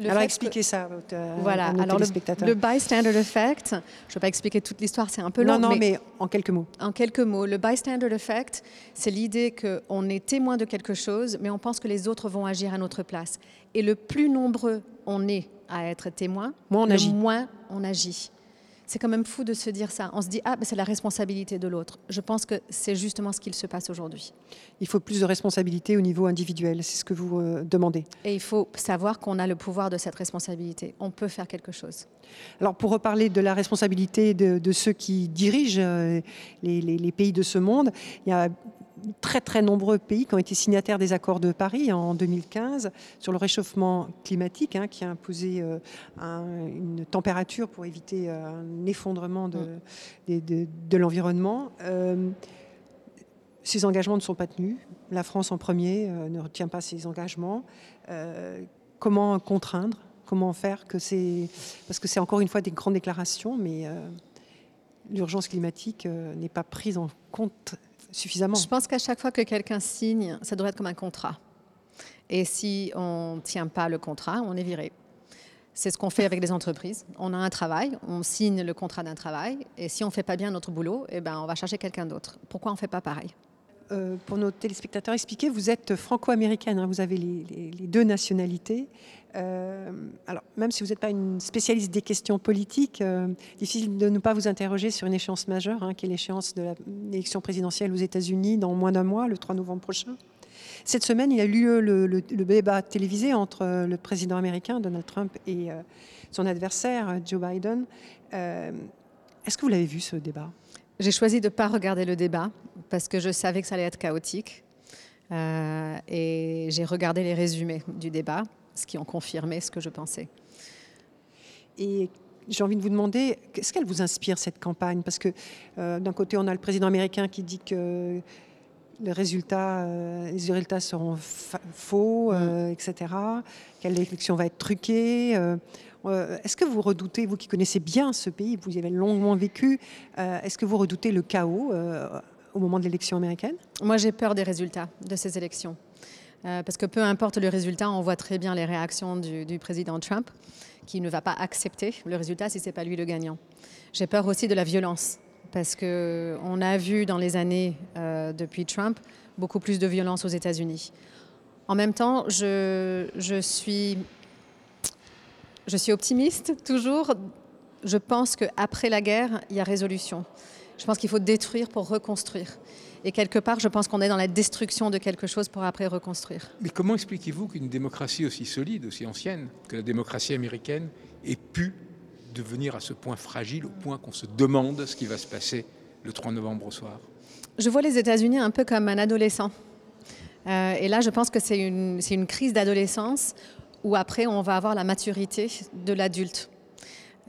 Alors expliquez ça euh, voilà. Alors le, bystander effect, je ne vais pas expliquer toute l'histoire, c'est un peu long. Non, non, mais, en quelques mots. En quelques mots, le bystander effect, c'est l'idée qu'on est témoin de quelque chose, mais on pense que les autres vont agir à notre place. Et le plus nombreux on est à être témoin, moins on le agit. moins on agit. C'est quand même fou de se dire ça. On se dit, ah, ben, c'est la responsabilité de l'autre. Je pense que c'est justement ce qu'il se passe aujourd'hui. Il faut plus de responsabilité au niveau individuel, c'est ce que vous euh, demandez. Et il faut savoir qu'on a le pouvoir de cette responsabilité. On peut faire quelque chose. Alors, pour reparler de la responsabilité de, ceux qui dirigent euh, les, les, pays de ce monde, il y a très très nombreux pays qui ont été signataires des accords de Paris en 2015 sur le réchauffement climatique hein, qui a imposé euh, une température pour éviter euh, un effondrement de, mm. de, l'environnement. Euh, ces engagements ne sont pas tenus. La France en premier ne retient pas ces engagements. comment contraindre? Comment faire que c'est... Parce que c'est encore une fois des grandes déclarations, mais l'urgence climatique n'est pas prise en compte suffisamment. Je pense qu'à chaque fois que quelqu'un signe, ça devrait être comme un contrat. Et si on ne tient pas le contrat, on est viré. C'est ce qu'on fait avec les entreprises. On a un travail, on signe le contrat d'un travail, et si on ne fait pas bien notre boulot, eh ben, on va chercher quelqu'un d'autre. Pourquoi on ne fait pas pareil? Euh, pour nos téléspectateurs, expliquez, vous êtes franco-américaine, hein, vous avez les, deux nationalités. Euh, alors, même si vous n'êtes pas une spécialiste des questions politiques, euh, difficile de ne pas vous interroger sur une échéance majeure, hein, qui est l'échéance de l'élection présidentielle aux États-Unis dans moins d'un mois, le 3 novembre prochain. Cette semaine, il a eu lieu le, débat télévisé entre le président américain, Donald Trump, et son adversaire, Joe Biden. Est-ce que vous l'avez vu, ce débat? J'ai choisi de ne pas regarder le débat parce que je savais que ça allait être chaotique. Euh, et j'ai regardé les résumés du débat, ce qui ont confirmé ce que je pensais. Et j'ai envie de vous demander, qu'est-ce qu'elle vous inspire cette campagne? Parce que euh, d'un côté, on a le président américain qui dit que les résultats, euh, les résultats seront faux, mm. etc. Quelle élection va être truquée euh, est-ce que vous redoutez, vous qui connaissez bien ce pays, vous y avez longuement vécu, euh, est-ce que vous redoutez le chaos euh, au moment de l'élection américaine? Moi, j'ai peur des résultats de ces élections. Parce que peu importe le résultat, on voit très bien les réactions du, président Trump, qui ne va pas accepter le résultat si ce n'est pas lui le gagnant. J'ai peur aussi de la violence, parce qu'on a vu dans les années depuis Trump beaucoup plus de violence aux États-Unis. En même temps, je, je suis je suis optimiste toujours. Je pense qu'après la guerre, il y a résolution. Je pense qu'il faut détruire pour reconstruire. Et quelque part, je pense qu'on est dans la destruction de quelque chose pour après reconstruire. Mais comment expliquez-vous qu'une démocratie aussi solide, aussi ancienne que la démocratie américaine ait pu devenir à ce point fragile, au point qu'on se demande ce qui va se passer le 3 novembre au soir? Je vois les États-Unis un peu comme un adolescent. Euh, et là, je pense que c'est une, une crise d'adolescence où après on va avoir la maturité de l'adulte.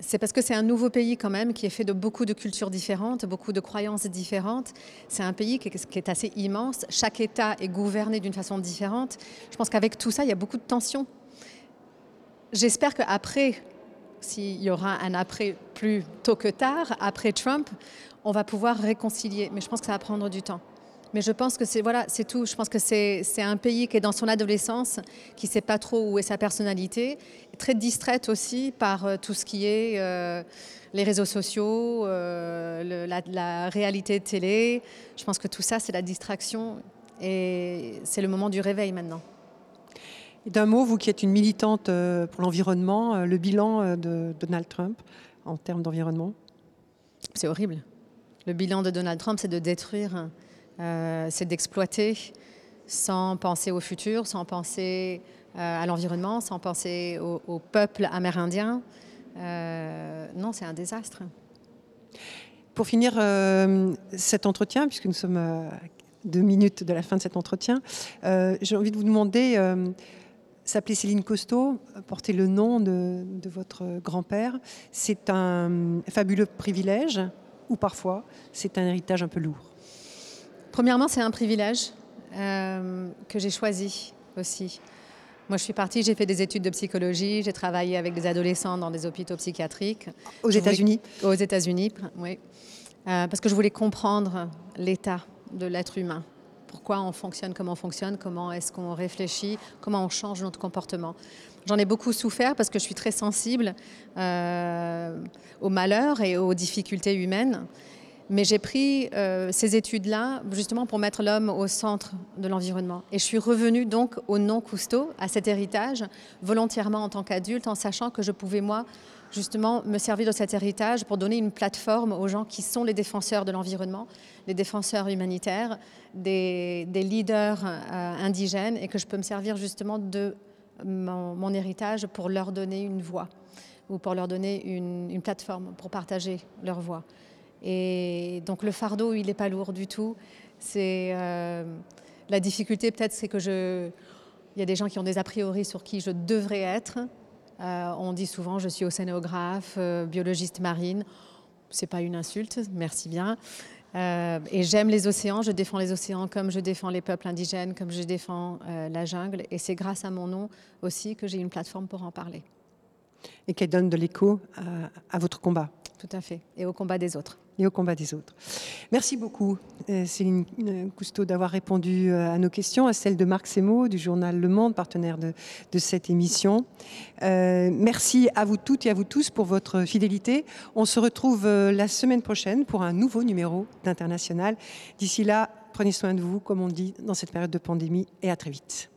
C'est parce que c'est un nouveau pays quand même qui est fait de beaucoup de cultures différentes, beaucoup de croyances différentes. C'est un pays qui est assez immense. Chaque État est gouverné d'une façon différente. Je pense qu'avec tout ça, il y a beaucoup de tensions. J'espère qu'après, s'il y aura un après plus tôt que tard, après Trump, on va pouvoir réconcilier. Mais je pense que ça va prendre du temps. Mais je pense que c'est voilà, c'est tout. Je pense que c'est un pays qui est dans son adolescence, qui ne sait pas trop où est sa personnalité, très distraite aussi par euh, tout ce qui est euh, les réseaux sociaux, euh, la, la, réalité de télé. Je pense que tout ça, c'est la distraction et c'est le moment du réveil maintenant. D'un mot, vous qui êtes une militante pour l'environnement, le bilan de Donald Trump en termes d'environnement? C'est horrible. Le bilan de Donald Trump, c'est de détruire euh, c'est d'exploiter sans penser au futur, sans penser euh, à l'environnement, sans penser au, peuple amérindien. Euh, non, c'est un désastre. Pour finir cet entretien, puisque nous sommes à deux minutes de la fin de cet entretien, j'ai envie de vous demander S'appeler Céline Costeau, porter le nom de, votre grand-père, c'est un fabuleux privilège ou parfois c'est un héritage un peu lourd? Premièrement, c'est un privilège euh, que j'ai choisi aussi. Moi, je suis partie, j'ai fait des études de psychologie, j'ai travaillé avec des adolescents dans des hôpitaux psychiatriques. Aux États-Unis Aux États-Unis, oui. Euh, parce que je voulais comprendre l'état de l'être humain. Pourquoi on fonctionne comme on fonctionne, comment est-ce qu'on réfléchit, comment on change notre comportement. J'en ai beaucoup souffert parce que je suis très sensible euh, au malheur et aux difficultés humaines. Mais j'ai pris euh, ces études-là justement pour mettre l'homme au centre de l'environnement. Et je suis revenue donc au non cousteau, à cet héritage, volontairement en tant qu'adulte, en sachant que je pouvais, moi, justement, me servir de cet héritage pour donner une plateforme aux gens qui sont les défenseurs de l'environnement, les défenseurs humanitaires, des, leaders euh, indigènes, et que je peux me servir justement de mon, héritage pour leur donner une voix ou pour leur donner une plateforme pour partager leur voix. Et donc le fardeau, il n'est pas lourd du tout. C'est euh, la difficulté peut-être, c'est que je, il y a des gens qui ont des a priori sur qui je devrais être. Euh, on dit souvent, je suis océanographe, euh, biologiste marine. C'est pas une insulte, merci bien. et j'aime les océans, je défends les océans comme je défends les peuples indigènes, comme je défends la jungle. Et c'est grâce à mon nom aussi que j'ai une plateforme pour en parler. Et qu'elle donne de l'écho à votre combat. Tout à fait. Et au combat des autres et au combat des autres. Merci beaucoup, euh, Céline euh, Cousteau, d'avoir répondu euh, à nos questions, à celles de Marc Semo du journal Le Monde, partenaire de, cette émission. merci à vous toutes et à vous tous pour votre fidélité. On se retrouve la semaine prochaine pour un nouveau numéro d'International. D'ici là, prenez soin de vous, comme on dit dans cette période de pandémie, et à très vite.